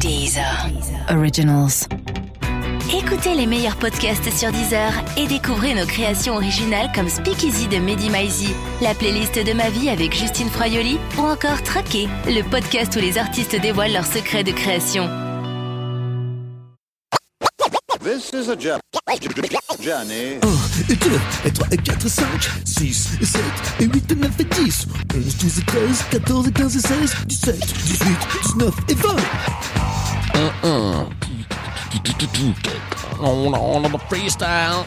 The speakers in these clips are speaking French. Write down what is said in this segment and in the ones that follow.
Deezer. Originals. Écoutez les meilleurs podcasts sur Deezer et découvrez nos créations originales comme Speakeasy de Mehdi Maizi, la playlist de ma vie avec Justine Froyoli ou encore Traqué, le podcast où les artistes dévoilent leurs secrets de création. This is a journey. Journey. 1, 2, et 3, et 4, 5, 6, et 7, et 8, et 9, et 10, 11, 12, et 13, 14, et 15, et 16, 17, 18, 19, et 20. On, on a freestyle,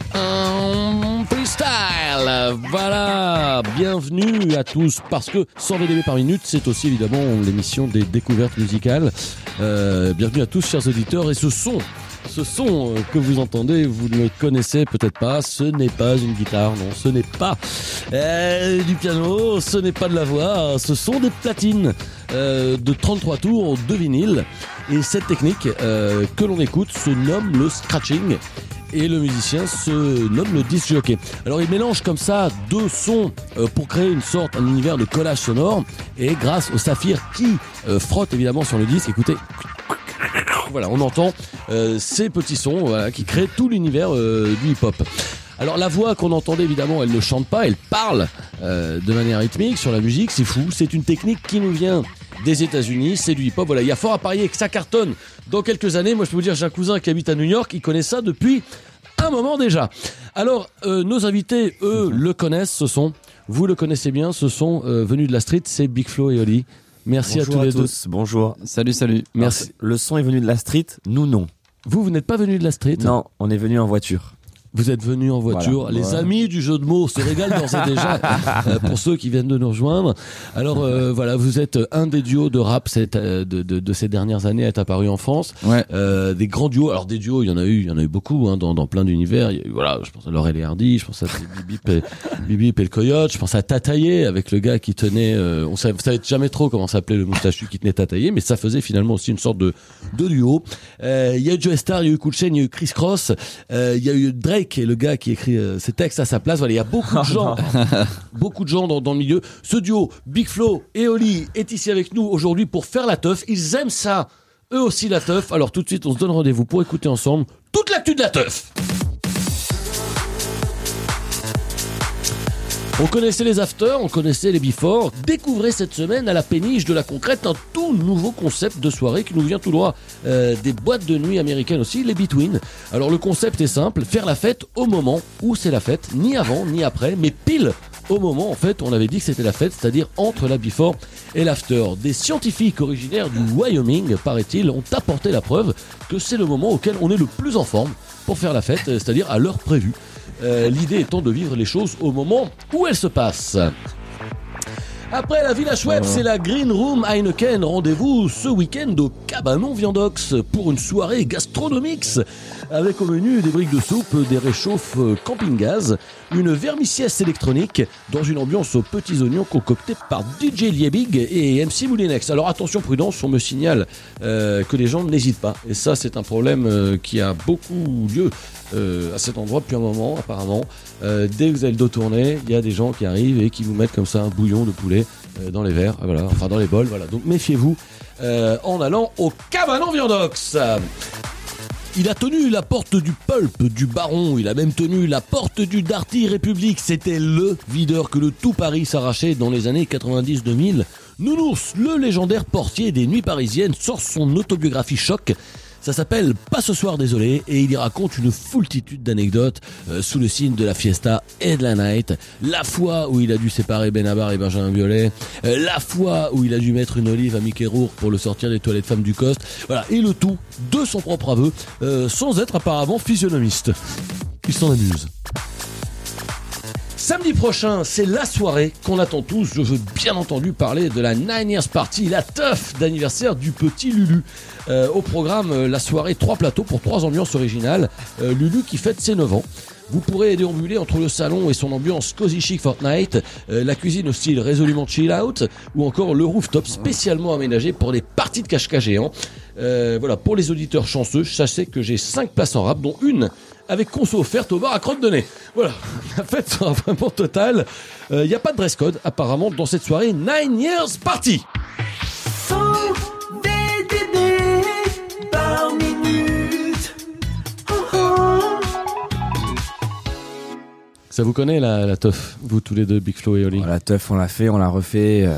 freestyle. Voilà, bienvenue à tous parce que 100 VDB par minute, c'est aussi évidemment l'émission des découvertes musicales. Euh, bienvenue à tous, chers auditeurs, et ce son. Ce son euh, que vous entendez, vous ne le connaissez peut-être pas, ce n'est pas une guitare, non, ce n'est pas euh, du piano, ce n'est pas de la voix, ce sont des platines euh, de 33 tours de vinyle. Et cette technique euh, que l'on écoute se nomme le scratching et le musicien se nomme le disc jockey. Alors il mélange comme ça deux sons pour créer une sorte, un univers de collage sonore et grâce au saphir qui frotte évidemment sur le disque, écoutez, voilà, on entend euh, ces petits sons qui créent tout l'univers euh, du hip-hop. Alors la voix qu'on entendait évidemment, elle ne chante pas, elle parle euh, de manière rythmique sur la musique, c'est fou. C'est une technique qui nous vient des États-Unis, c'est du hip-hop. Voilà, il y a fort à parier que ça cartonne dans quelques années. Moi, je peux vous dire, j'ai un cousin qui habite à New York, il connaît ça depuis un moment déjà. Alors, nos invités, eux, le connaissent. Ce sont, vous le connaissez bien, ce sont venus de la street, c'est Big Flo et Oli. Merci Bonjour à tous à les deux. tous, bonjour. Salut, salut. Merci. Le son est venu de la street, nous non. Vous, vous n'êtes pas venus de la street? Non, on est venu en voiture. Vous êtes venus en voiture. Voilà. Les Ouais. amis du jeu de mots se régalent d'ores et déjà euh, pour ceux qui viennent de nous rejoindre. Alors euh, voilà, vous êtes un des duos de rap cette, euh, de, de, de ces dernières années à être apparu en France. Ouais. Euh, des grands duos. Alors des duos, il y en a eu, il y en a eu beaucoup hein, dans, dans plein d'univers. Il y a eu, Voilà, je pense à Laurel et Hardy, je pense à Bibip et, Bibip et le Coyote, je pense à Tataillé avec le gars qui tenait. euh, on savait, savait jamais trop comment s'appelait le moustachu qui tenait Tataillé, mais ça faisait finalement aussi une sorte de, de duo. Euh, Il y a eu Joe Star, il y a eu Cool Chain, il y a eu Chris Cross, il y a eu Drake, qui est le gars qui écrit euh, ses textes à sa place. Voilà, il y a beaucoup de gens, beaucoup de gens dans, dans le milieu. Ce duo, Big Flo et Oli, est ici avec nous aujourd'hui pour faire la teuf. Ils aiment ça, eux aussi la teuf. Alors tout de suite, on se donne rendez-vous pour écouter ensemble toute l'actu de la teuf. On connaissait les afters, on connaissait les before. Découvrez cette semaine à la péniche de la concrète un tout nouveau concept de soirée qui nous vient tout droit euh, des boîtes de nuit américaines aussi, les between. Alors le concept est simple, faire la fête au moment où c'est la fête, ni avant ni après, mais pile au moment en fait on avait dit que c'était la fête, c'est-à-dire entre la before et l'after. Des scientifiques originaires du Wyoming, paraît-il, ont apporté la preuve que c'est le moment auquel on est le plus en forme pour faire la fête, euh, c'est-à-dire à l'heure prévue. Euh, L'idée étant de vivre les choses au moment où elles se passent. Après la Villa Chouette, c'est la Green Room Heineken. Rendez-vous ce week-end au Cabanon Viandox pour une soirée gastronomique avec au menu des briques de soupe, des réchauffes euh, camping-gaz, une vermiciesse électronique dans une ambiance aux petits oignons concoctée par DJ Liebig et MC Moulinex. Alors attention, prudence, on me signale euh, que les gens n'hésitent pas. Et ça, c'est un problème euh, qui a beaucoup lieu euh, à cet endroit depuis un moment, apparemment. Euh, dès que vous avez le dos tourné, il y a des gens qui arrivent et qui vous mettent comme ça un bouillon de poulet euh, dans les verres, voilà, enfin dans les bols, voilà. Donc méfiez-vous euh, en allant au Cabanon Viandox. Il a tenu la porte du Pulp du Baron, il a même tenu la porte du Darty République. C'était le videur que le tout Paris s'arrachait dans les années 90-2000. Nounours, le légendaire portier des nuits parisiennes, sort son autobiographie choc. Ça s'appelle Pas ce soir désolé et il y raconte une foultitude d'anecdotes euh, sous le signe de la fiesta et de la night. La fois où il a dû séparer Benabar et Benjamin Violet, euh, la fois où il a dû mettre une olive à Mickey Rourke pour le sortir des toilettes femmes du Coste. Voilà, et le tout de son propre aveu, euh, sans être apparemment physionomiste. Il s'en amuse. Samedi prochain, c'est la soirée qu'on attend tous. Je veux bien entendu parler de la Nine Years Party, la teuf d'anniversaire du petit Lulu. Euh, au programme, euh, la soirée, trois plateaux pour trois ambiances originales. Euh, Lulu qui fête ses 9 ans. Vous pourrez déambuler entre le salon et son ambiance cozy chic Fortnite, euh, la cuisine au style résolument chill out, ou encore le rooftop spécialement aménagé pour des parties de cache-cache géants. Euh, voilà, pour les auditeurs chanceux, sachez que j'ai 5 places en rap, dont une avec conso offerte au bar à crotte de nez. Voilà, la fête sera vraiment totale. Euh, Il n'y a pas de dress code apparemment dans cette soirée Nine Years Party. Parmi Ça vous connaît la, la teuf, vous tous les deux, Big Flo et Oli La teuf, on l'a fait, on l'a refait. euh,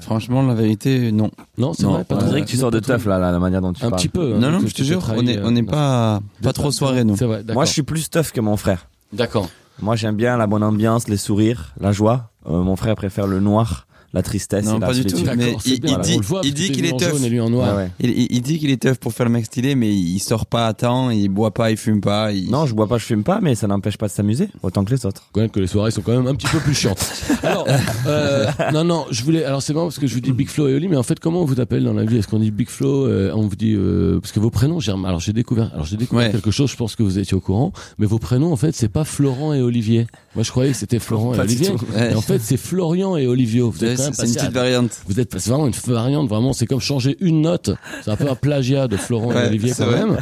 Franchement, la vérité, non. Non, c'est Non, vrai. pas on On trop. dirait que tu sors de teuf là, la, la manière dont tu Un parles. petit peu. hein, non, non, que je te tu jure, on est, trahir, on n'est euh, pas, pas trop soirée, nous. C'est vrai, d'accord. Moi, je suis plus teuf que mon frère. D'accord. Moi, j'aime bien la bonne ambiance, les sourires, la joie. Euh, mon frère préfère le noir, la tristesse Non, et la pas du tout. Mais il- bien, il on dit- le voit, il dit qu'il est teuf. jaune et lui en noir. Ouais, ouais. Il, il- il dit qu'il est teuf pour faire le mec stylé, mais il sort pas à temps, il boit pas, il fume pas. Il... Non, je bois pas, je fume pas, mais ça n'empêche pas de s'amuser autant que les autres. quand même que les soirées sont quand même un petit peu plus chiantes. Alors, euh, non, non, je voulais. Alors c'est marrant parce que je vous dis Big Flo et Oli, mais en fait, comment on vous appelle dans la vie? Est-ce qu'on dit Big Flo euh, On vous dit euh, parce que vos prénoms. J'ai alors j'ai découvert. Alors j'ai découvert Ouais. quelque chose. Je pense que vous étiez au courant, mais vos prénoms en fait, c'est pas Florent et Olivier. Moi, je croyais que c'était Florent et Olivier. Et en fait, c'est Florian et Olivio. Vous êtes c'est une petite variante. Vous êtes c'est vraiment une variante, vraiment, c'est comme changer une note. C'est un peu un plagiat de Florent et Olivier quand vrai. même.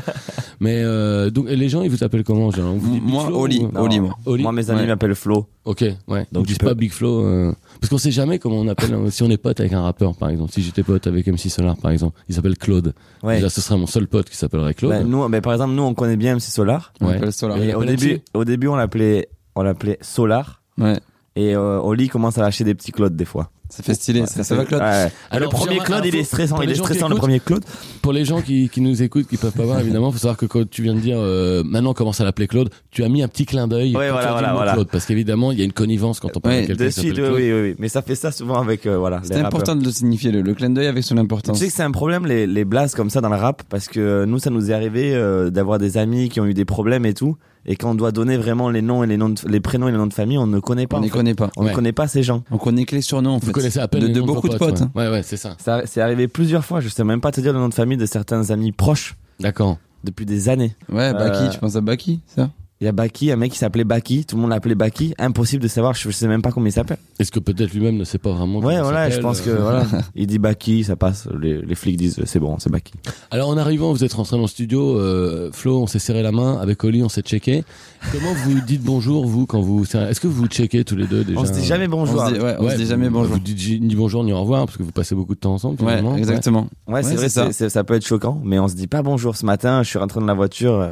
Mais euh, donc et les gens, ils vous appellent comment genre, vous Moi, Flo Oli. ou- Oli, moi. Oli Moi, mes amis Ouais. m'appellent Flo. Ok, ouais. Donc disent tu pas Big Flo. euh, Parce qu'on sait jamais comment on appelle. hein, si on est pote avec un rappeur, par exemple. Si j'étais pote avec MC Solar, par exemple, il s'appelle Claude. Ouais. Déjà, ce serait mon seul pote qui s'appellerait Claude. Ben, nous, ben, par exemple, nous, on connaît bien MC Solar. On Ouais. Solar. Et- au début, au début, on l'appelait, on l'appelait Solar. Ouais. Et euh, Oli commence à lâcher des petits Claude des fois. Ça fait stylé. ça, ça va, Claude Ouais. Alors, le premier Claude, alors, il est stressant, pour il les est gens qui stressant le écoutent, premier Claude. Pour les gens qui, qui nous écoutent, qui peuvent pas voir, évidemment, faut savoir que quand tu viens de dire euh, maintenant on commence à l'appeler Claude, tu as mis un petit clin d'œil Ouais, voilà, tu voilà, voilà. Claude, parce qu'évidemment il y a une connivence quand on parle Ouais, de quelqu'un De suite, oui, oui, oui. Mais ça fait ça souvent avec, euh, voilà. C'est important de le signifier, le, le clin d'œil avec son Tu importance. sais que c'est un problème les, les blases comme ça dans le rap parce que nous ça nous est arrivé euh, d'avoir des amis qui ont eu des problèmes et tout et quand on doit donner vraiment les noms et les noms de- les prénoms et les noms de famille on ne connaît pas On ne connaît pas. on ne connaît pas ces gens On connaît que les surnoms, en Vous fait. connaissez à peine de, les de noms beaucoup de potes. ouais. hein. Ouais, ouais, c'est ça. ça c'est arrivé plusieurs fois je sais même pas te dire le nom de famille de certains amis proches D'accord. depuis des années Ouais, Baki, Euh, tu penses à Baki, ça? Il y a Baki un mec qui s'appelait Baki. Tout le monde l'appelait Baki. Impossible de savoir je, je sais même pas comment il s'appelle. Est-ce que peut-être lui-même ne sait pas vraiment ouais comment voilà il je pense que euh, voilà. Il dit Baki ça passe. Les, les flics disent c'est bon c'est Baki. Alors en arrivant, vous êtes rentré dans le studio, euh, Flo, on s'est serré la main, avec Oli, on s'est checké. Comment vous dites bonjour, vous, quand vous... Est-ce que vous checkez tous les deux déjà on se dit jamais bonjour On se dit, ouais, on Ouais, se dit jamais bonjour. Vous dites ni bonjour ni au revoir, parce que vous passez beaucoup de temps ensemble, Ouais, exactement. ouais, c'est vrai ça. ça peut être choquant mais on se dit pas bonjour. Ce matin je suis rentré dans la voiture euh,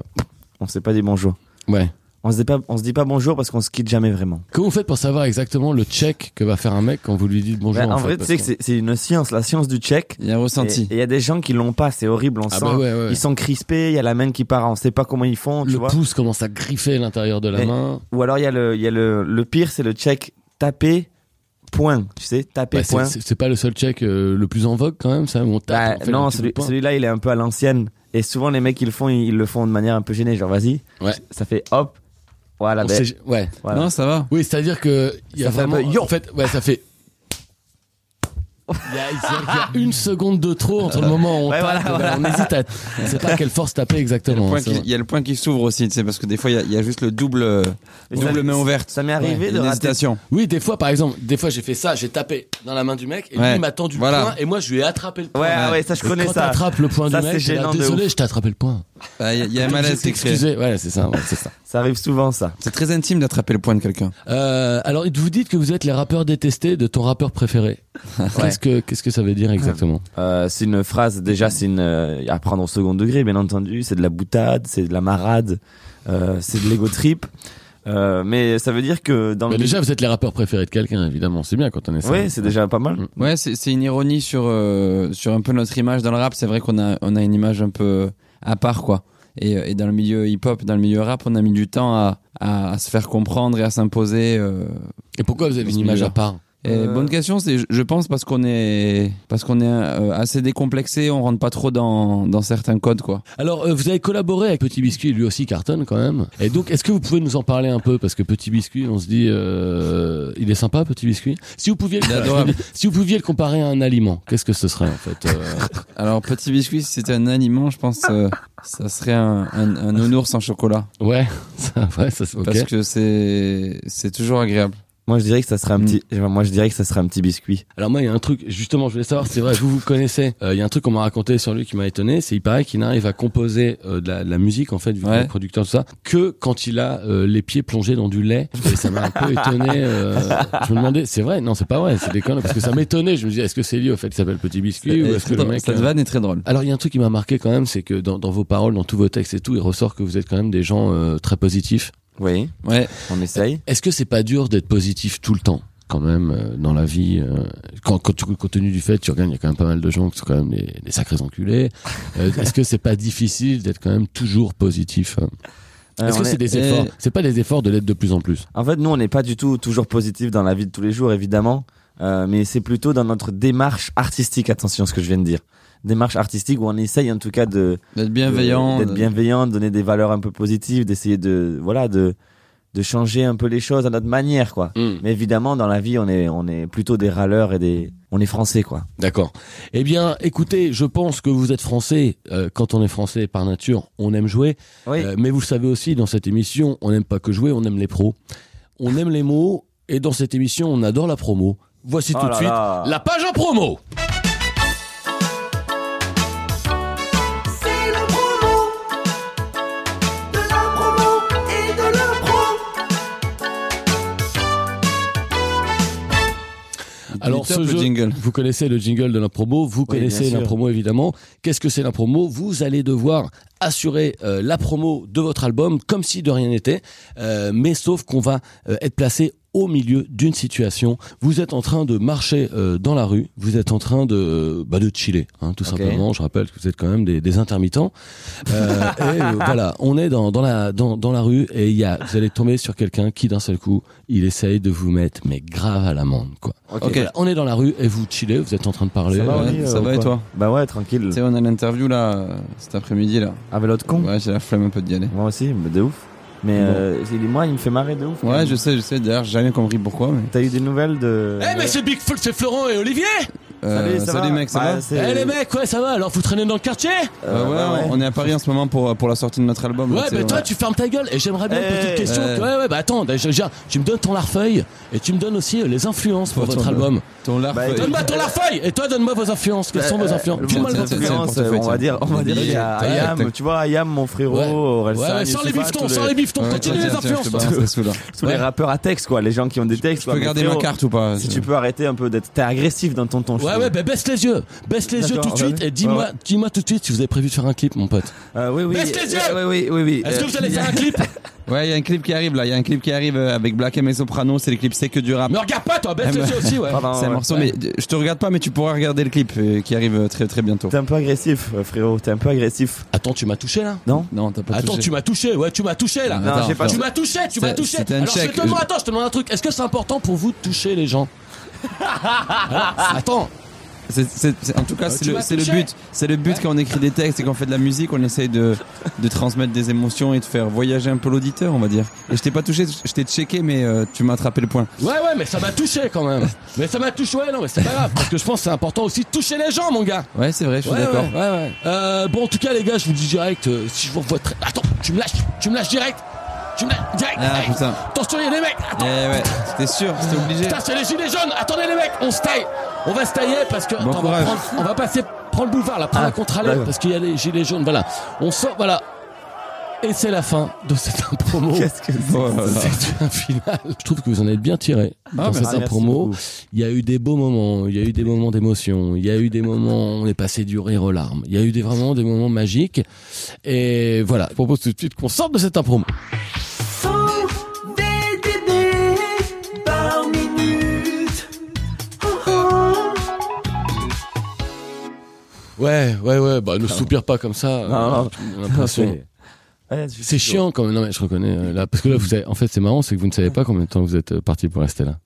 on s'est pas dit bonjour Ouais. On se dit pas, on se dit pas bonjour parce qu'on se quitte jamais vraiment. Comment vous faites pour savoir exactement le check que va faire un mec quand vous lui dites bonjour Ben, en, fait, vrai, tu sais que c'est- c'est une science, la science du check. Il y a un Et ressenti. il y a des gens qui l'ont pas, c'est horrible, on Ah sent. bah ouais, ouais. Ils sont crispés, il y a la main qui part, on sait pas comment ils font, tu le vois. pouce commence à griffer l'intérieur de la main. Ou alors il y a le, il y a le, le pire, c'est le check taper point, tu sais, taper Bah, c'est- point. c'est pas le seul check euh, le plus en vogue quand même, ça. où On tape, Bah, on non, celui, celui-là, il est un peu à l'ancienne. Et souvent, les mecs, ils le font, ils, ils le font de manière un peu gênée, genre vas-y. Ouais. Ça fait hop. Voilà, ben, ouais. voilà. Non, ça va. Oui, c'est-à-dire que il y a Ça fait un vraiment, peu yo. en fait, ouais, ça fait. Il y, a, y une seconde de trop entre le moment où on Ouais, tape, voilà, et ben, on hésite à, on sait pas à quelle force taper Il y a le exactement. point hein, qui- c'est il y a le point qui s'ouvre aussi, tu sais, parce que des fois, il y a, il y a juste le double, double main ouverte. Ça m'est arrivé de rater. hésitation. Oui, des fois, par exemple, des fois j'ai fait ça, j'ai tapé dans la main du mec et lui il m'a tendu Voilà. le poing et moi je lui ai attrapé le poing. Ouais, ouais, ça, je Et connais quand ça. t'attrapes le poing Ça, du c'est mec, là, gênant de désolé, je t'ai attrapé le poing. Ah, Il y a, il y a un malaise excusé. Ouais, c'est ça, c'est ça. Ça arrive souvent, ça. C'est très intime d'attraper le poing de quelqu'un. Euh, alors, vous dites que vous êtes les rappeurs détestés de ton rappeur préféré. Qu'est-ce que qu'est-ce que ça veut dire exactement? Euh, c'est une phrase, déjà, c'est une, euh, à prendre au second degré, bien entendu. C'est de la boutade, c'est de la marade, euh, c'est de l'ego trip. Euh, mais ça veut dire que dans Mais le. Déjà, vous êtes les rappeurs préférés de quelqu'un, évidemment. C'est bien quand on est ça. Oui, c'est déjà pas mal. Ouais, c'est c'est une ironie sur euh, sur un peu notre image dans le rap. C'est vrai qu'on a on a une image un peu à part quoi. Et, et dans le milieu hip-hop, dans le milieu rap, on a mis du temps à, à, à se faire comprendre et à s'imposer. euh. Et pourquoi vous avez une image à part? Euh. bonne question, c'est je- pense parce qu'on est parce qu'on est euh, assez décomplexé, on rentre pas trop dans dans certains codes quoi. Alors, euh, vous avez collaboré avec Petit Biscuit, lui aussi cartonne quand même. Et donc, est-ce que vous pouvez nous en parler un peu? Parce que Petit Biscuit, on se dit, il est sympa, Petit Biscuit. Si vous pouviez, le, si vous pouviez le comparer à un aliment, qu'est-ce que ce serait en fait Alors petit biscuit, si c'était un aliment, je pense ça serait un, un, un nounours en chocolat Ouais, ça, ouais, ça, ok. parce que c'est c'est toujours agréable. Moi, je dirais que ça serait un Mm. petit, moi, je dirais que ça serait un petit biscuit. Alors moi, il y a un truc, justement, je voulais savoir, c'est vrai, vous vous connaissez. Euh, Il y a un truc qu'on m'a raconté sur lui qui m'a étonné, c'est il paraît qu'il n'arrive à composer euh, de, la, de la musique en fait, vu Ouais. producteur tout ça, que quand il a euh, les pieds plongés dans du lait. Et ça m'a un peu étonné. euh, je me demandais, c'est vrai? Non, c'est pas vrai, c'est des conneries. Parce que ça m'étonnait. Je me disais, est-ce que c'est lié au fait qu'il s'appelle Petit Biscuit ou est-ce que le mec Cette euh, vanne est très drôle. alors il y a un truc qui m'a marqué quand même, c'est que dans, dans vos paroles, dans tous vos textes et tout, il ressort que vous êtes quand même des gens euh, très positifs. Oui, Ouais. on essaye. Est-ce que c'est pas dur d'être positif tout le temps quand même euh, dans la vie euh, quand, quand tu compte tenu du fait tu regardes il y a quand même pas mal de gens qui sont quand même des, des sacrés enculés Euh, est-ce que c'est pas difficile d'être quand même toujours positif hein? Euh, est-ce que est- c'est des efforts? C'est pas des efforts de l'être de plus en plus En fait, nous, on n'est pas du tout toujours positif dans la vie de tous les jours, évidemment. Euh, mais c'est plutôt dans notre démarche artistique, attention à ce que je viens de dire. Démarche artistique où on essaye en tout cas de D'être bienveillant. d'être bienveillant, de donner des valeurs un peu positives, d'essayer de voilà de de changer un peu les choses à notre manière quoi. Mais évidemment dans la vie on est on est plutôt des râleurs et des on est français quoi. D'accord. Eh bien, écoutez, je pense que vous êtes français. Euh, quand on est français par nature, on aime jouer. Oui. Euh, mais vous le savez aussi, dans cette émission, on n'aime pas que jouer, on aime les pros. On aime les mots. Et dans cette émission, on adore la promo. Voici Oh tout de suite là. la page en promo. Alors, Top, ce le jeu, jingle. vous connaissez le jingle de la promo, vous Oui, connaissez promo évidemment. Qu'est-ce que c'est la promo? Vous allez devoir assurer euh, la promo de votre album comme si de rien n'était, euh, mais sauf qu'on va euh, être placé au milieu d'une situation. Vous êtes en train de marcher euh, dans la rue, vous êtes en train de bah, de chiller, hein, tout simplement. Je rappelle que vous êtes quand même des, des intermittents. Euh, et euh, voilà, on est dans, dans la dans, dans la rue et il y a vous allez tomber sur quelqu'un qui d'un seul coup il essaye de vous mettre mais grave à l'amende quoi. Ok. Voilà, on est dans la rue et vous chillez, vous êtes en train de parler. Ça va, euh, ça euh, et toi? Bah ouais, tranquille. Tu sais, on a l'interview là, euh, cet après-midi là. Avec l'autre con. Ouais, j'ai la flemme un peu d'y aller. Moi aussi, mais de ouf. Mais Bon. euh, il- moi il me fait marrer de ouf. Ouais, je sais, je sais. D'ailleurs, j'ai jamais compris pourquoi. Mais... T'as eu des nouvelles de Eh mais c'est Big c'est Florent et Olivier Euh, Salut, ça salut va mec, ça Ouais, va Eh les mecs, ouais ça va, alors vous traînez dans le quartier? Euh, ouais, bah on est à Paris en ce moment pour, pour la sortie de notre album. Ouais, tu mais toi ouais. tu fermes ta gueule et j'aimerais bien une Eh, petite question. Ouais, ouais, bah attends, déjà, déjà, tu me donnes ton larfeuille et tu me donnes aussi euh, les influences pour Ton- votre ton- album. Ton larve. Bah, Donne-moi ton larfeuille et toi donne-moi vos influences. Quelles sont vos influences Le File-moi tiens, le tiens, votre tiens. influence. influence, portefeuille, on va dire, on va dire, il y a Ouais, Ayam, tu vois, Ayam, mon frérot, Ouais. Ouais, ouais, sans les biftons, sans les biftons, Ouais, continue les influences. tous les Ouais. rappeurs à texte, quoi, les gens qui ont des textes. Je peux garder ma carte ou pas Si tu peux arrêter un peu d'être, t'es agressif dans ton ton. Ouais, ouais, bah baisse les yeux. Baisse les yeux tout de suite et dis-moi Ouais, ouais. dis-moi tout de suite si vous avez prévu de faire un clip, mon pote. Euh, oui, oui. Baisse les yeux euh, Oui, oui, oui, oui. Est-ce que Euh, vous allez faire un clip? Ouais, il y a un clip qui arrive là. Il y a un clip qui arrive euh, avec Black M et Soprano. C'est le clip C'est que du rap. Me regarde pas, toi, baisse les yeux aussi, ouais. C'est un ouais. morceau, mais euh, je te regarde pas, mais tu pourras regarder le clip euh, qui arrive euh, très très bientôt. T'es un peu agressif, euh, frérot. T'es un peu agressif. Attends, tu m'as touché là? Non Non, t'as pas Attends, touché. tu m'as touché, ouais, tu m'as touché là. Non, j'ai pas Tu touché. m'as touché, tu m'as touché. Alors, je te demande, attends, je te demande un truc. Est-ce que c'est important pour vous de toucher les gens? Attends, C'est- c'est- c'est- en tout cas, Euh, c'est le, c'est but. C'est le but quand on écrit des textes et qu'on fait de la musique, on essaye de, de transmettre des émotions et de faire voyager un peu l'auditeur, on va dire. Et je t'ai pas touché, je t'ai checké, mais euh, tu m'as attrapé le point. ouais, ouais, mais ça m'a touché quand même. Mais ça m'a touché, ouais, non, mais c'est pas grave. Parce que je pense que c'est important aussi de toucher les gens, mon gars. Ouais, c'est vrai, je suis Ouais, d'accord. Ouais, ouais, ouais. Euh, bon, en tout cas, les gars, je vous dis direct, euh, si je vous revois très... Attends, tu me lâches, tu me lâches direct. Direct. Ah putain. Attention, il y a des mecs. Attends. Eh ouais, c'était sûr, c'était obligé. Putain, c'est les gilets jaunes. Attendez, les mecs, on se taille. On va se tailler parce que. Bon attends, on, va courage. prendre- on va passer, prendre le boulevard, là, prendre Ah, la contre-allée d'accord. parce qu'il y a les gilets jaunes. Voilà. On sort, voilà. Et c'est la fin de cette promo. Qu'est-ce que c'est. C'est un final. Je trouve que vous en êtes bien tiré dans cette Ah, promo. beaucoup. Il y a eu des beaux moments, il y a eu des moments d'émotion, il y a eu des moments où on est passé du rire aux larmes. Il y a eu des, vraiment des moments magiques. Et voilà, je propose tout de suite qu'on sorte de cette promo. 100 VDD par minute. Oh. Ouais, ouais, ouais, bah ne soupire pas comme ça. Non, non. Ouais, C'est chiant quand même. Non mais je reconnais euh, là parce que là vous savez, en fait c'est marrant c'est que vous ne savez pas combien de temps vous êtes euh, parti pour rester là.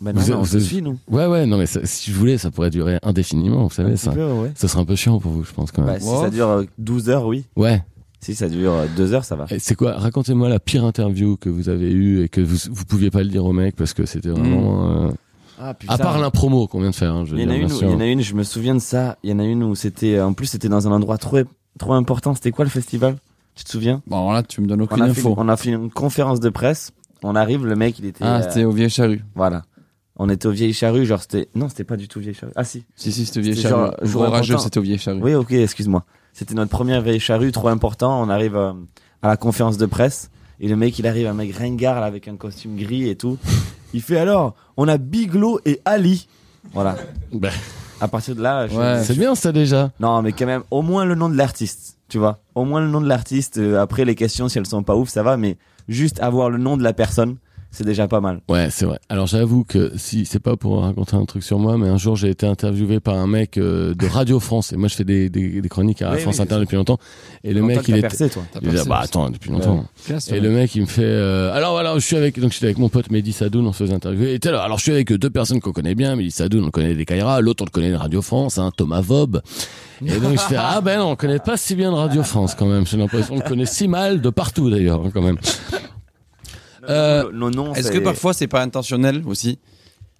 Bah non, Vous mais êtes- on vous êtes- suit, nous. Ouais ouais non mais ça- si je voulais ça pourrait durer indéfiniment vous savez ça. peu, ouais. Ça serait un peu chiant pour vous je pense quand Bah, même. si ça dure euh, 12 heures, oui. Ouais. Si ça dure euh, 2 heures, ça va. C'est quoi? Racontez-moi la pire interview que vous avez eue et que vous vous pouviez pas le dire au mec parce que c'était vraiment. euh, Ah, À part l'impromo qu'on vient de faire. Hein, je Il y en a une, où- il y en a une, je me souviens de ça. Il y en a une où c'était, en plus, c'était dans un endroit trop, trop important. C'était quoi le festival? Tu te souviens? Bon, là, tu me donnes On aucune fait, info. on a fait une conférence de presse. On arrive, le mec, il était, Ah, c'était au Vieille Charrue. voilà. On était au Vieille Charrue, genre c'était, non, c'était pas du tout Vieille Charrue. Ah, si. Si, si, c'était au Vieille Charrue. Jour orageux, c'était au Vieille Charrue. Oui, ok, excuse-moi. C'était notre première Vieille Charrue, trop important. On arrive euh, à la conférence de presse. Et le mec, il arrive, un mec ringard, là, avec un costume gris et tout. Il fait alors, on a Biglo et Ali. Voilà. À partir de là, je- Ouais. C'est bien ça déjà. non, mais quand même, au moins le nom de l'artiste, tu vois. Au moins le nom de l'artiste. euh, après, les questions, si elles sont pas ouf, ça va, mais juste avoir le nom de la personne, c'est déjà pas mal. Ouais, c'est vrai. Alors j'avoue que si c'est pas pour raconter un truc sur moi, mais un jour j'ai été interviewé par un mec euh, de Radio France et moi je fais des, des, des chroniques à Oui, France oui, Inter depuis longtemps et le Longtemps mec il était percé, toi. T'as il percé, bah ça. attends depuis longtemps. Classe, Et ouais. le mec, il me fait. euh, alors voilà, je suis avec. Donc j'étais avec mon pote Mehdi Sadoun, on se faisait interviewer. Et là, alors je suis avec deux personnes qu'on connaît bien. Mehdi Sadoun, on le connaît des Kaira. L'autre, on le connaît de Radio France, hein, Thomas Vob. Et donc je fais ah ben non, on connaît pas si bien de Radio France quand même. J'ai l'impression qu'on le connaît si mal de partout d'ailleurs hein, quand même. Euh, Le- le nom, Est-ce que parfois c'est pas intentionnel aussi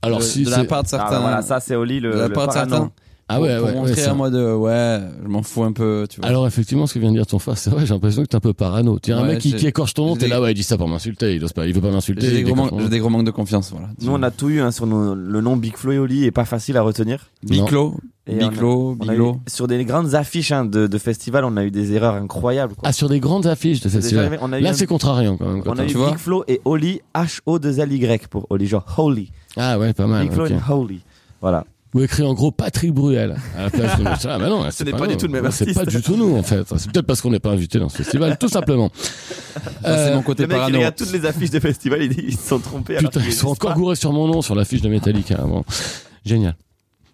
alors de, si de la part de Ah, certains voilà, ça c'est Oli le, de la le part de certains ah ouais pour, ouais, ouais, montrer ça. à moi de ouais je m'en fous un peu tu vois Alors effectivement, ce que vient de dire ton frère, c'est vrai. J'ai l'impression que t'es un peu parano. Tu as un Ouais, mec qui, qui écorche ton nom, t'es des- là, ouais, il dit ça pour m'insulter. Il ose pas, il veut pas m'insulter. j'ai des, gros manques- mon j'ai des gros manques de confiance voilà Nous, on a tout eu hein, sur nos- le nom Big Flo et Oli est pas facile à retenir. Biclo Biclo Biglo sur des grandes affiches hein, de, de festivals, on a eu des erreurs incroyables. Quoi. Ah sur des grandes affiches de C'est déjà festival. arrivé, on a eu Là, un- c'est contrariant quand même. quand on a eu Big Flo et Oli H-O-2-L-Y pour Oli, genre Holy. Ah ouais, pas mal. Big Flo et Holy. Voilà. Ou écrit en gros Patrick Bruel à la place de Ah, mais non, c'est n'est pas du tout le même C'est artiste. pas du tout nous en fait. C'est peut-être parce qu'on n'est pas invité dans ce festival, tout simplement. Ça, c'est Euh, mon côté Le mec, il parano regarde toutes les affiches de festivals, il ils se sont trompés. Putain, ils sont encore gourés sur mon nom sur la fiche de Metallica. Bon. Génial.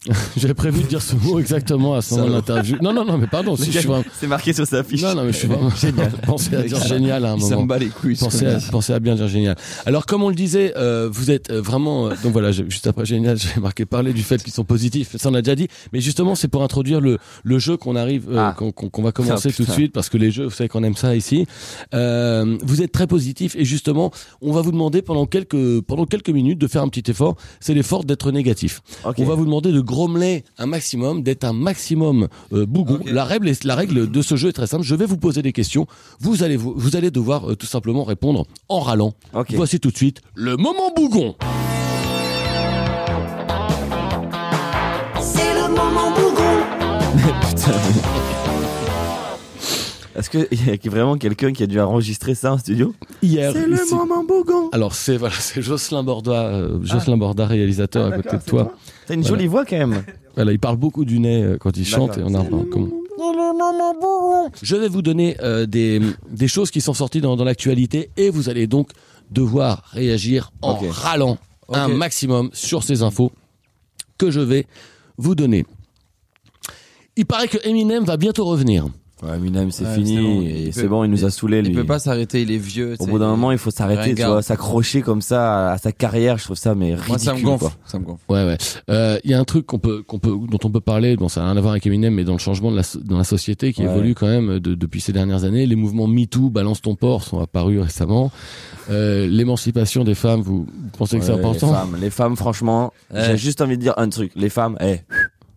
J'avais prévu de dire ce mot exactement à ce moment de l'interview. Non, non, non, mais pardon, si vraiment... C'est marqué sur sa fiche. Non, non, mais je suis vraiment génial. Pensez à dire génial à un moment. s'en bat les couilles Pensez à, pensez à bien dire génial. Alors comme on le disait, euh, vous êtes euh, vraiment euh, donc voilà juste après génial, j'ai marqué parler du fait qu'ils sont positifs. Ça on a déjà dit, mais justement c'est pour introduire le le jeu qu'on arrive euh, Ah. qu'on va commencer Ah, tout de suite parce que les jeux vous savez qu'on aime ça ici. Euh, vous êtes très positif et justement on va vous demander pendant quelques pendant quelques minutes de faire un petit effort. C'est l'effort d'être négatif. On va vous demander de grommeler un maximum, d'être un maximum euh, bougon. Ok. La règle, est- la règle de ce jeu est très simple. Je vais vous poser des questions. Vous allez vous, vous allez devoir euh, tout simplement répondre en râlant. Voici tout de suite le moment bougon. C'est le moment bougon. Est-ce qu'il y a vraiment quelqu'un qui a dû enregistrer ça en studio? Hier, C'est le moment bougon. Alors c'est voilà, c'est Jocelyn Borda, euh, Jocelyn Borda réalisateur à côté de toi. T'as une Voilà. jolie voix quand même. Voilà, il parle beaucoup du nez euh, quand il chante et on a comment- Je vais vous donner euh, des des choses qui sont sorties dans, dans l'actualité et vous allez donc devoir réagir en Ok. râlant un Ok. maximum sur ces infos que je vais vous donner. Il paraît que Eminem va bientôt revenir. Ouais, Eminem, c'est Ouais, fini. c'est bon. et Il C'est peut- bon, il nous a saoulés, il lui. peut pas s'arrêter il est vieux Au bout d'un moment, il faut s'arrêter, tu vois, s'accrocher comme ça à sa carrière. Je trouve ça, mais ridicule. moi ça me gonfle quoi. ça me gonfle Ouais, ouais. Euh, Il y a un truc qu'on peut, qu'on peut, dont on peut parler. Bon, ça n'a rien à voir avec Eminem, mais dans le changement de la, so- dans la société qui Ouais. évolue quand même de- depuis ces dernières années. Les mouvements MeToo, Balance ton port, sont apparus récemment. Euh, L'émancipation des femmes, vous, vous pensez que c'est important Les femmes, les femmes, franchement, Ouais. j'ai juste envie de dire un truc. Les femmes, eh,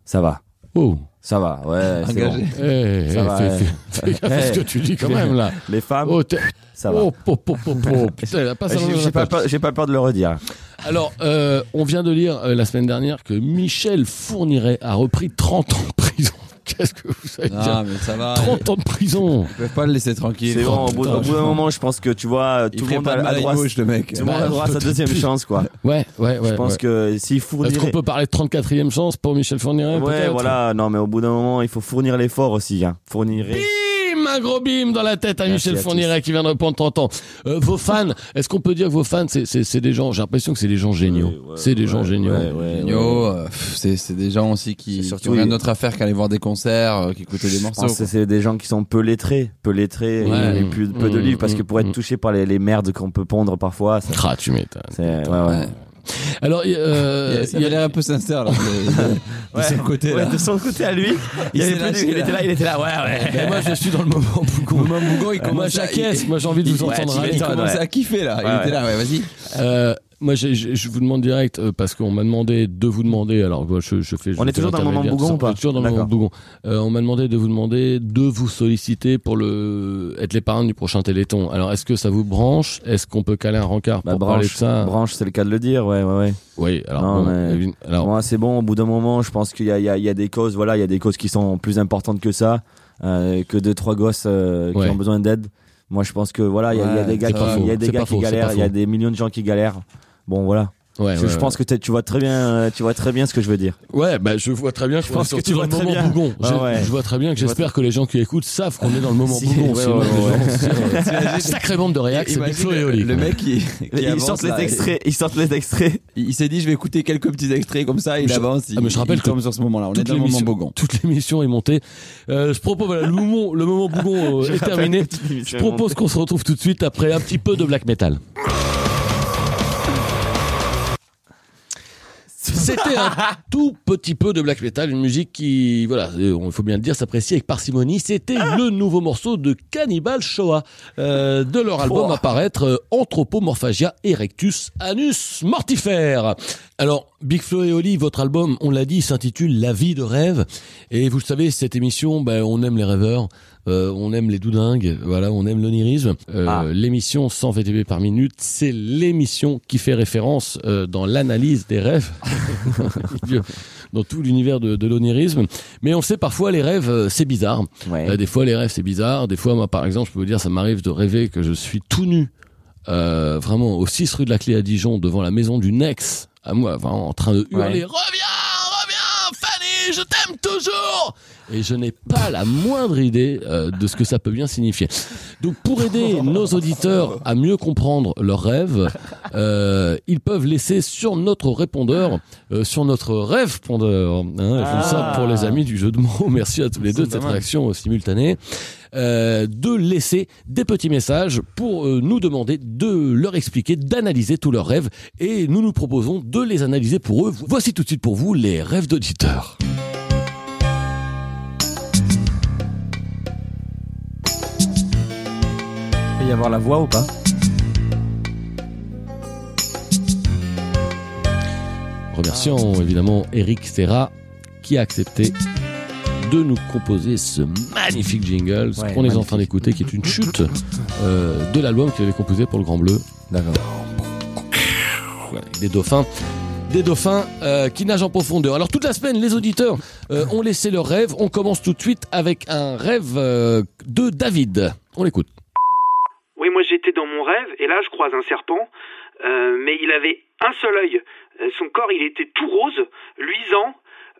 ça va. Oh. Ça va, ouais, c'est engagé bon. Eh, Ça eh, va, fais, ouais. fais- fais gaffe à ce Eh. que tu dis quand même là. Les femmes, Oh, ça va. oh, po, po, po, po. Putain, pas pas, peur- j'ai pas peur de le redire. Alors, euh, on vient de lire euh, la semaine dernière que Michel Fourniret a repris 30 ans de prison. Qu'est-ce que vous savez dire mais ça va 30 ans de prison. ils peuvent pas le laisser tranquille C'est bon, au bout, putain, au bout d'un moment, je pense que tu vois, tout le monde a, a droit, le mec tout le monde a droit à sa deuxième chance, quoi. Ouais, ouais, ouais. Je pense ouais. que s'il Est-ce qu'on peut parler de 34e chance pour Michel Fourniret Ouais, voilà, non, mais au bout d'un moment, il faut fournir l'effort aussi, hein. Fournir. Un gros bim dans la tête à Merci Michel à Fourniret qui vient de répondre 30 ans. Euh, vos fans, est-ce qu'on peut dire que vos fans, c'est- des gens, j'ai l'impression que c'est des gens géniaux. Ouais, ouais, c'est des gens ouais, géniaux. ouais, ouais, Géniaux, euh, c'est c'est des gens aussi qui, surtout, qui ont rien d'autre à faire qu'aller voir des concerts, euh, qui des morceaux. c'est des gens qui sont peu lettrés, peu lettrés Ouais. et plus, peu de Mmh, livres parce que pour mmh, être touché par les, les merdes qu'on peut pondre parfois, ça, Ah, tu m'étonnes. Alors, euh, il y a- l'air un peu sincère là, de, son côté Ouais, de son côté à lui, il, avait plus était là, il était là, ouais, ouais. Mais moi, je suis dans le moment bougon. Moment Bougon, il moi, commence à- j'acquiesce. Moi, j'ai envie de vous entendre il ouais. à kiffer là, il était là, ouais, vas-y. Moi, je vous demande direct euh, parce qu'on m'a demandé de vous demander. Alors, moi, je, je fais. On est toujours dans le moment bougon ou pas toujours dans le moment D'accord. bougon. Euh, on m'a demandé de vous demander de vous solliciter pour le être l'épargne du prochain Téléthon. Alors, est-ce que ça vous branche? Est-ce qu'on peut caler un rencard Bah, pour parler de branche, ça? branche, c'est le cas de le dire, ouais, ouais, ouais. Oui. Alors, Non, bon, mais- évi- alors, Moi, c'est bon, au bout d'un moment, je pense qu'il y a, y, y des causes, voilà, il y a des causes qui sont plus importantes que ça, euh, que deux, trois gosses euh, Ouais. qui ont besoin d'aide. Moi, je pense que voilà, il y a, y des gars qui, il y a des gars qui galèrent, il y a des millions de gens qui galèrent. Bon, voilà. Ouais, je, ouais, je pense que tu vois très bien, euh, tu vois très bien ce que je veux dire. Ouais, bah je vois très bien que Je pense que tu vois le très moment bien. bougon. Ah Je, ouais. je vois très bien que j'espère que les gens qui écoutent savent qu'on est dans le moment Si, bougon. euh, Sacrée bande de réacs, c'est Big Imagine Flo et le, Oli. le mec qui, qui Ils avance, sortent les là, extraits, ils sortent les extraits. Il, il s'est dit je vais écouter quelques petits extraits comme ça, il Je- avance, il, Ah, mais je rappelle il tombe que sur ce moment-là. On est dans le moment bogon. Toute l'émission est montée. Euh, je propose, voilà, le moment, le moment bougon euh, est terminé. Je propose qu'on se retrouve tout de suite après un petit peu de black metal. C'était un tout petit peu de black metal, une musique qui, voilà, euh, il faut bien le dire, s'apprécie avec parcimonie. C'était le nouveau morceau de Cannibal Shoah euh, de leur album à paraître euh, Anthropomorphagia Erectus Anus Mortifère. Alors, Big Flo et Oli, votre album, on l'a dit, s'intitule La vie de rêve. Et vous le savez, cette émission, ben, on aime les rêveurs. Euh, on aime les doudingues, voilà, on aime l'onirisme. Euh, Ah. L'émission 100 VTB par minute, c'est l'émission qui fait référence euh, dans l'analyse des rêves, dans tout l'univers de, de l'onirisme. Mais on sait parfois les rêves, euh, c'est bizarre. Ouais. Euh, des fois les rêves c'est bizarre. Des fois, moi par exemple, je peux vous dire, ça m'arrive de rêver que je suis tout nu, euh, vraiment au 6 rue de la Clé à Dijon, devant la maison du Nex, à moi, vraiment en train de hurler, Ouais. reviens, toujours. Et je n'ai pas la moindre idée euh, de ce que ça peut bien signifier. Donc pour aider nos auditeurs à mieux comprendre leurs rêves, euh, ils peuvent laisser sur notre répondeur, euh, sur notre rêve pondeur, hein, ça Ah. pour les amis du jeu de mots, merci à tous les deux de cette mal. réaction simultanée, euh, de laisser des petits messages pour euh, nous demander de leur expliquer, d'analyser tous leurs rêves et nous nous proposons de les analyser pour eux. Voici tout de suite pour vous les rêves d'auditeurs. Y avoir la voix ou pas Remercions évidemment Eric Serra qui a accepté de nous composer ce magnifique jingle, ce Ouais, qu'on est en train d'écouter, qui est une chute euh, de l'album qu'il avait composé pour le Grand Bleu. D'accord. Voilà, avec des dauphins. Des dauphins euh, qui nagent en profondeur. Alors toute la semaine, les auditeurs euh, ont laissé leurs rêves. On commence tout de suite avec un rêve euh, de David. On l'écoute. J'étais dans mon rêve et là je croise un serpent, euh, mais il avait un seul œil. Euh, Son corps il était tout rose, luisant.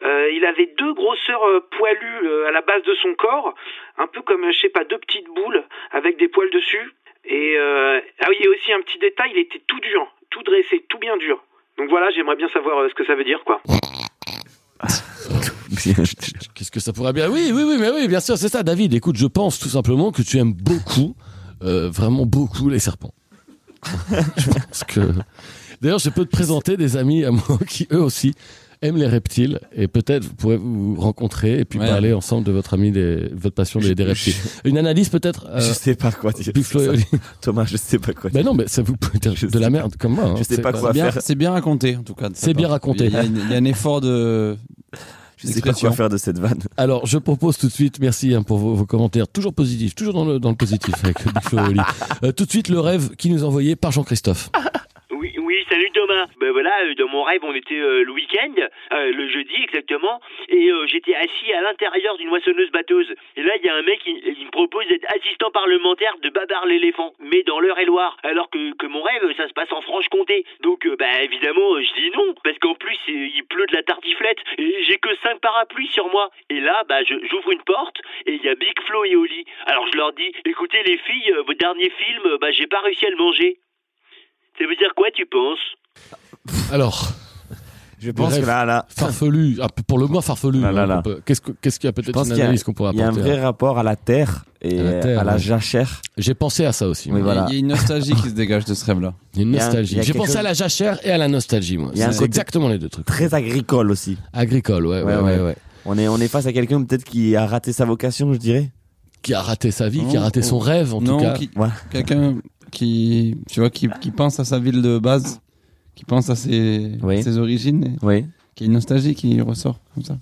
Euh, il avait deux grosseurs poilues à la base de son corps, un peu comme, je sais pas, deux petites boules avec des poils dessus. Et euh, ah oui, aussi un petit détail, il était tout dur, tout dressé, tout bien dur. Donc voilà, j'aimerais bien savoir ce que ça veut dire, quoi. Qu'est-ce que ça pourrait bien? Oui, oui, oui, mais oui, bien sûr, c'est ça, David. Écoute, je pense tout simplement que tu aimes beaucoup, euh, vraiment beaucoup les serpents. je pense que. D'ailleurs, je peux te présenter des amis à moi qui eux aussi aiment les reptiles et peut-être vous pourrez vous rencontrer et puis Ouais. parler ensemble de votre ami, des, votre passion des, des reptiles. Une analyse peut-être. euh, Je sais pas quoi dire. Thomas, je sais pas quoi dire. Ben non, mais ça vous peut être Je de la merde comme moi. hein. Je sais C'est pas quoi Bien- faire. C'est bien raconté en tout cas. C'est bien raconté. Il y, a, une- il y a un effort de. Je sais pas quoi faire de cette vanne. Alors, je propose tout de suite, merci hein, pour vos, vos commentaires, toujours positifs, toujours dans le, dans le positif avec Big Flo et Oli. Euh, tout de suite, le rêve qui nous est envoyé par Jean-Christophe. Euh, dans mon rêve, on était euh, le week-end, euh, le jeudi exactement, et j'étais assis à l'intérieur d'une moissonneuse batteuse. Et là, il y a un mec qui me propose d'être assistant parlementaire de Babar l'éléphant, mais dans l'Eure-et-Loire, alors que, que mon rêve, ça se passe en Franche-Comté. Donc, bah évidemment, je dis non, parce qu'en plus, il pleut de la tartiflette, et j'ai que cinq parapluies sur moi. Et là, bah, j'ouvre une porte, et il y a Big Flo et Oli. Alors je leur dis, écoutez les filles, votre dernier film, bah, j'ai pas réussi à le manger. Ça veut dire quoi, tu penses? Alors, Je pense que là, là, farfelu, peu- pour le moins farfelu. Là, là, hein, là. qu'on peut- Qu'est-ce que- qu'est-ce qu'il y a peut-être une analyse qu'on pourrait il y a un apporter vrai rapport à la terre et À la terre, à la ouais. jachère. J'ai pensé à ça aussi. Oui, moi. voilà. Il y a une nostalgie qui se dégage de ce rêve-là. Il y a une un- nostalgie. il y a J'ai pensé à la jachère et à la nostalgie, moi. C'est exactement les deux trucs. Très agricole aussi. Agricole, ouais, ouais, Ouais, ouais, ouais. ouais. On est, on est face à quelqu'un peut-être qui a raté sa vocation, je dirais. Qui a raté sa vie, Non, qui a raté son rêve, en non, tout cas. qui- Voilà. quelqu'un qui, tu vois, qui, qui pense à sa ville de base, qui pense à ses, Oui. ses origines, et Oui. qui a une nostalgie qui ressort comme ça.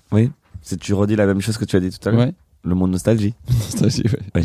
C'est tu redis la même chose que tu as dit tout à l'heure. Ouais. Le monde nostalgie. Nostalgie, ouais. Oui.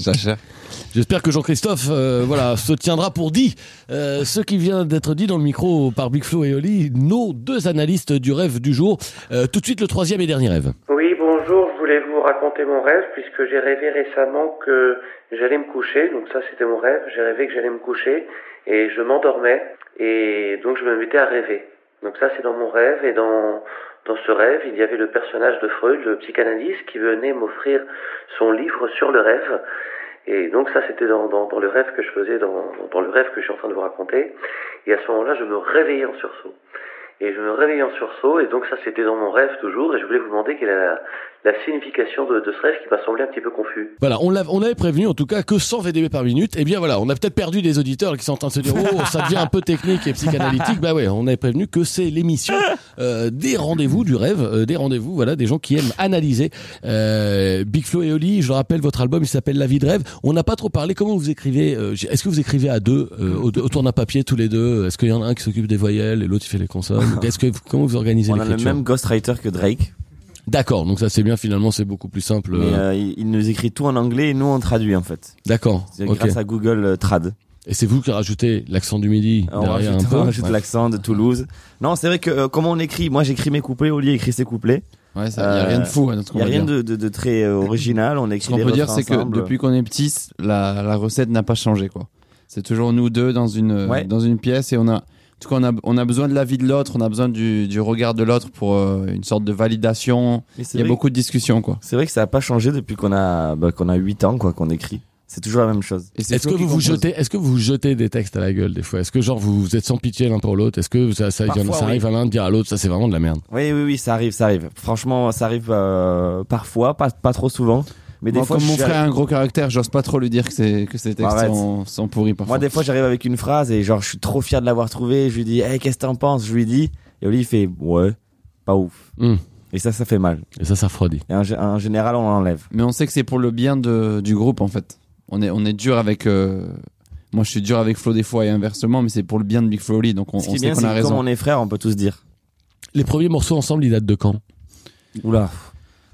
J'espère que Jean-Christophe euh, voilà, se tiendra pour dit euh, ce qui vient d'être dit dans le micro par Big Flo et Oli, nos deux analystes du rêve du jour. Euh, tout de suite, le troisième et dernier rêve. Oui, bonjour, je voulais vous raconter mon rêve puisque j'ai rêvé récemment que j'allais me coucher, donc ça c'était mon rêve, j'ai rêvé que j'allais me coucher et je m'endormais et donc je me mettais à rêver. Donc ça, c'est dans mon rêve. Et dans, dans ce rêve, il y avait le personnage de Freud, le psychanalyste, qui venait m'offrir son livre sur le rêve. Et donc ça, c'était dans, dans, le rêve que je faisais, dans, dans le rêve que je suis en train de vous raconter. Et à ce moment-là, je me réveillais en sursaut. Et je me réveillais en sursaut, et donc ça c'était dans mon rêve toujours, et je voulais vous demander quelle est la, la signification de, de ce rêve qui m'a semblé un petit peu confus. Voilà, on, l'a- on avait prévenu en tout cas que 100 VDB par minute. Et bien voilà, on a peut-être perdu des auditeurs qui sont en train de se dire oh ça devient un peu technique et psychanalytique. Bah ouais, on avait prévenu que c'est l'émission euh, des rendez-vous du rêve, euh, des rendez-vous voilà des gens qui aiment analyser. Euh, Big Flo et Oli, je le rappelle, votre album il s'appelle La vie de rêve. On n'a pas trop parlé. Comment vous écrivez euh, Est-ce que vous écrivez à deux euh, au- autour d'un papier tous les deux? Est-ce qu'il y en a un qui s'occupe des voyelles et l'autre il fait les consonnes? Est-ce que vous- comment vous organisez On a le l'écriture? même ghostwriter que Drake, D'accord, donc ça c'est bien. Finalement, c'est beaucoup plus simple. mais euh, euh, il, nous écrit tout en anglais et nous on traduit en fait. D'accord. C'est ok. grâce à Google euh, Trad. Et c'est vous qui rajoutez l'accent du midi On derrière rajoute, un peu. on rajoute Ouais. l'accent de Toulouse. Non, c'est vrai que euh, comment on écrit, moi j'écris mes couplets, Oli écrit ses couplets. Ouais, ça, y a rien de fou à notre Il y a rien de, de, de très original. On Ce écrit qu'on les peut dire, c'est que depuis qu'on est petit, la, la recette n'a pas changé, quoi. C'est toujours nous deux dans une, Ouais. dans une pièce et on a, tout cas, on a, on a besoin de l'avis de l'autre, on a besoin du, du regard de l'autre pour euh, une sorte de validation. Il y a beaucoup de discussions, quoi. C'est vrai que ça a pas changé depuis qu'on a bah, qu'on a 8 ans quoi qu'on écrit. C'est toujours la même chose. Est-ce que vous vous jetez, est-ce que vous jetez des textes à la gueule des fois? Est-ce que genre vous, vous êtes sans pitié l'un pour l'autre? Est-ce que ça, ça, Parfois, oui. arrive à l'un de dire à l'autre ça c'est vraiment de la merde? Oui oui oui, ça arrive, ça arrive. Franchement, ça arrive euh, parfois, pas pas trop souvent, mais des Moi, fois comme mon frère a un gros caractère, j'ose pas trop lui dire que, c'est, que ces textes sont, sont pourris parfois. Moi des fois j'arrive avec une phrase et genre je suis trop fier de l'avoir trouvée, je lui dis "Hey, qu'est-ce que t'en penses? Je lui dis et Oli il fait "Ouais, pas ouf." Hum. Et ça ça fait mal. Et ça, ça refroidit. Et en, gé- en général, on l'enlève. Mais on sait que c'est pour le bien de, du groupe, en fait. On est, on est dur avec. euh, Moi, je suis dur avec Flo des fois et inversement, mais c'est pour le bien de Big Flo et Oli, donc on, Ce sait bien, qu'on a raison. comme on est frères, on peut tous dire. Les premiers morceaux ensemble, ils datent de quand? Oula.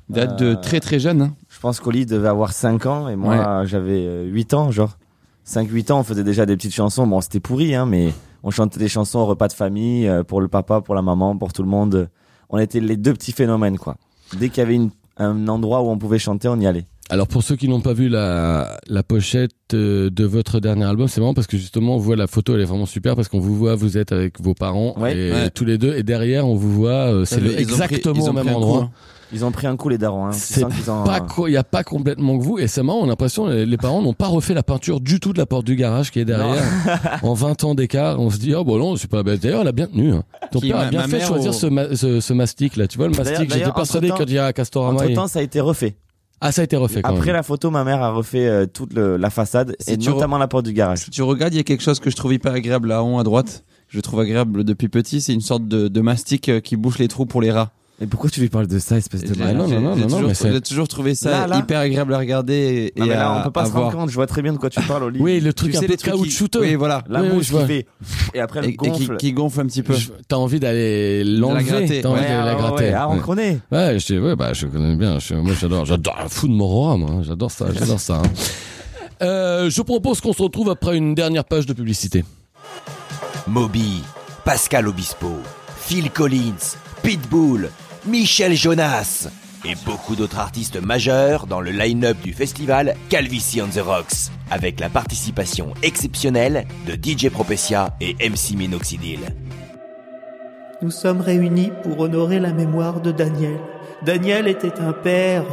Date de Euh, très très jeune. hein. Je pense qu'Oli devait avoir 5 ans et moi j'avais euh, 8 ans, genre. 5-8 ans, on faisait déjà des petites chansons. Bon, c'était pourri, hein, mais on chantait des chansons au repas de famille, euh, pour le papa, pour la maman, pour tout le monde. On était les deux petits phénomènes, quoi. Dès qu'il y avait une- un endroit où on pouvait chanter, on y allait. Alors pour ceux qui n'ont pas vu la, la pochette euh, de votre dernier album, c'est marrant parce que justement on voit la photo, elle est vraiment super parce qu'on vous voit, vous êtes avec vos parents Ouais. et Ouais. tous les deux et derrière on vous voit, euh, c'est le- exactement au même endroit. coup, hein. Ils ont pris un coup, les darons, hein. C'est ont, pas il y a pas complètement que vous et c'est marrant, on a l'impression les, les parents n'ont pas refait la peinture du tout de la porte du garage qui est derrière. en 20 ans d'écart, on se dit oh bon non, c'est pas bête. D'ailleurs, elle a bien tenu. hein. Ton Qui, père a bien fait choisir ce, ma- ce, ce mastic là, tu vois le mastic, j'étais persuadé y a Castorama. Entre temps, ça a été refait. Ah, ça a été refait quand Après même. la photo, ma mère a refait euh, toute le- la façade Si et tu notamment la porte du garage. Si tu regardes, il y a quelque chose que je trouve hyper agréable là en haut à droite. Je trouve agréable depuis petit. C'est une sorte de, de mastic euh, qui bouche les trous pour les rats. Et pourquoi tu lui parles de ça, espèce de Ah, non, non, non, non, toujours, mais c'est- j'ai toujours trouvé ça Là, là. hyper agréable à regarder et, Non, mais là, on peut pas se voir. rendre compte. Je vois très bien de quoi tu parles, Oli. Oui, le truc Tu un sais, peu les trucs qui- caoutchouteux. Oui, voilà. La Oui, oui, mousse je qui vois. fait et après elle Et, et qui, gonfle. qui gonfle un petit peu. T'as envie d'aller l'enlever, t'as envie d'aller la gratter. Ah, on Ouais. connaît. Ouais, je, ouais, bah, je connais bien. Moi, j'adore, j'adore fou de Morora, moi. J'adore ça, j'adore ça. hein. Euh, je propose qu'on se retrouve après une dernière page de publicité. Moby, Pascal Obispo, Phil Collins, Pitbull, Michel Jonas et beaucoup d'autres artistes majeurs dans le line-up du festival Calvici on the Rocks, avec la participation exceptionnelle de DJ Propecia et MC Minoxidil. Nous sommes réunis pour honorer la mémoire de Daniel. Daniel était un père,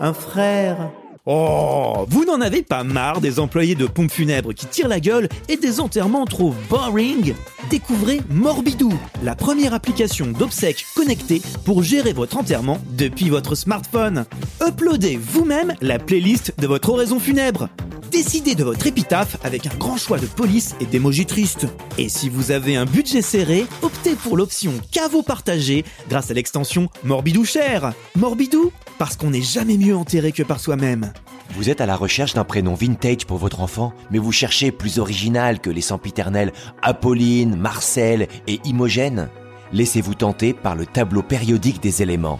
un frère. Oh, vous n'en avez pas marre des employés de pompes funèbres qui tirent la gueule et des enterrements trop boring? Découvrez Morbidou, la première application d'obsèques connectée pour gérer votre enterrement depuis votre smartphone. Uploadez vous-même la playlist de votre oraison funèbre. Décidez de votre épitaphe avec un grand choix de police et d'émojis tristes. Et si vous avez un budget serré, optez pour l'option caveau partagé grâce à l'extension Morbidou Cher. Morbidou, parce qu'on n'est jamais mieux enterré que par soi-même. Vous êtes à la recherche d'un prénom vintage pour votre enfant, mais vous cherchez plus original que les sempiternels Apolline, Marcel et Imogène? Laissez-vous tenter par le tableau périodique des éléments.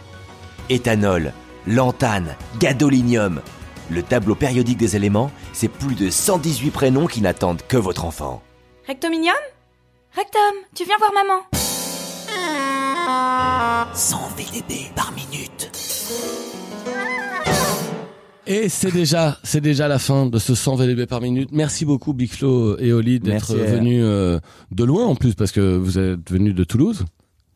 Éthanol, lantane, gadolinium. Le tableau périodique des éléments, c'est plus de 118 prénoms qui n'attendent que votre enfant. Rectominium? Rectum, tu viens voir maman 100 VDB par minute. Et c'est déjà, c'est déjà la fin de ce 100 VDB par minute. Merci beaucoup Big Flo et Oli d'être Merci. venus euh, de loin en plus parce que vous êtes venus de Toulouse.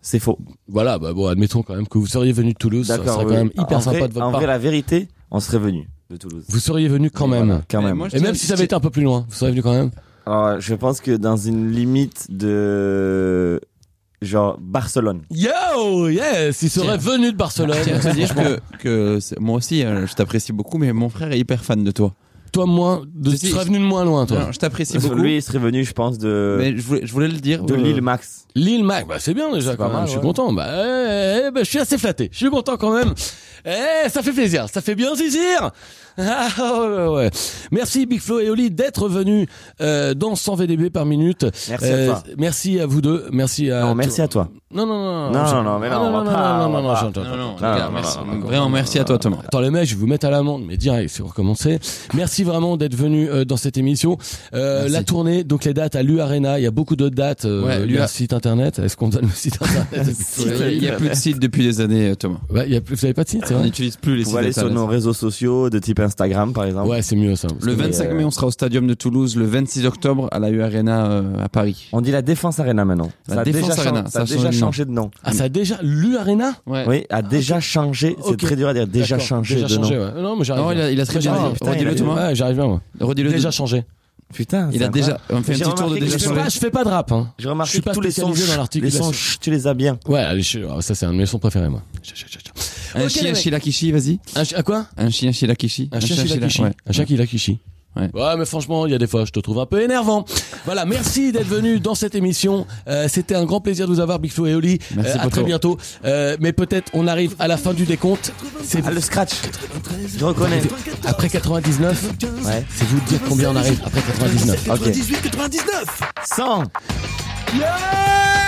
C'est faux. Voilà, bah bon, admettons quand même que vous seriez venu de Toulouse. Ça D'accord. serait oui. quand même hyper en sympa vrai, de votre En part. vrai, la vérité, on serait venu de Toulouse. Vous seriez venu quand même. voilà, quand même. moi, Et même si ça avait été un peu plus loin, vous seriez venu quand même. Alors, je pense que dans une limite de genre Barcelone. Yo, yes, il serait venu de Barcelone. Je tiens dire que, que moi aussi, euh, je t'apprécie beaucoup, mais mon frère est hyper fan de toi. Toi, moins, de, tu serais venu de moins loin, toi. Non, je t'apprécie Parce que beaucoup. lui, il serait venu, je pense, de mais je voulais, je voulais le dire. de euh, l'île Max. Lille Mac, bah c'est bien déjà quand même. mal, je suis ouais. content. Bah, eh, eh, bah, je suis assez flatté. Je suis content quand même. Eh, ça fait plaisir. Ça fait bien zizir. Ah, ouais, ouais, ouais. Merci Big Flo et Oli d'être venus euh, dans 100 VDB par minute. Merci à toi. Merci à vous deux. Merci à. Non, merci à toi. Non, non, non. Non, non, non, mais non, Ah, on va non, pas, non, on non, va non, pas. Non, non, non, merci. non, non, non. Vraiment, merci à toi, Thomas. Attends les mecs, je vais vous mettre à l'amende, mais direct, c'est recommencer. Merci vraiment d'être venu euh, dans cette émission. Euh, la tournée, donc les dates à l'U Arena, il y a beaucoup d'autres dates. Euh, il y a un site internet. Est-ce qu'on donne le site internet Il y a plus de sites depuis des années, euh, Thomas. Vous avez pas de site, c'est On n'utilise plus les Vous sites pouvez aller sur nos réseaux sociaux de type Instagram, par exemple. Ouais, c'est mieux ça. Le que- 25 euh, mai, on sera au Stadium de Toulouse. Le 26 octobre, à la U Arena euh, à Paris. On dit la Défense Arena maintenant. La ça a Défense déjà, Arena, ça a déjà changé de nom. Ah, ça a déjà l'U Arena Ouais. Oui, a déjà changé. C'est très dur à dire. Déjà changé déjà de changé, nom. Non, mais j'arrive. Non, il a, très bien Redis-le, Thomas. Ouais, j'arrive bien, moi. Redis-le. Déjà changé. Putain. Il a déjà. On fait un petit tour de déjà Je je fais changé. pas, je fais pas de rap, hein. J'ai remarqué Je suis que pas tous les sons, dans les l'articulation. sons, tu les as bien. Ouais, ah, ça c'est un de mes sons préférés, moi. Un Ok, chien mecs. Vas-y. Un chi- à quoi? Un chien Shilakishi. Un chien ouais. Un chien Shilakishi. Ouais. Ouais, mais franchement, il y a des fois, je te trouve un peu énervant. Voilà, merci d'être venu dans cette émission. Euh, C'était un grand plaisir de vous avoir, Big Flo et Oli. Merci, à Poto. très bientôt. Euh, mais peut-être on arrive à la fin du décompte. C'est Ah, le scratch. Je reconnais. après 99. Ouais. C'est vous de dire combien on arrive après 99. Ok. 98, 99 100. Yeah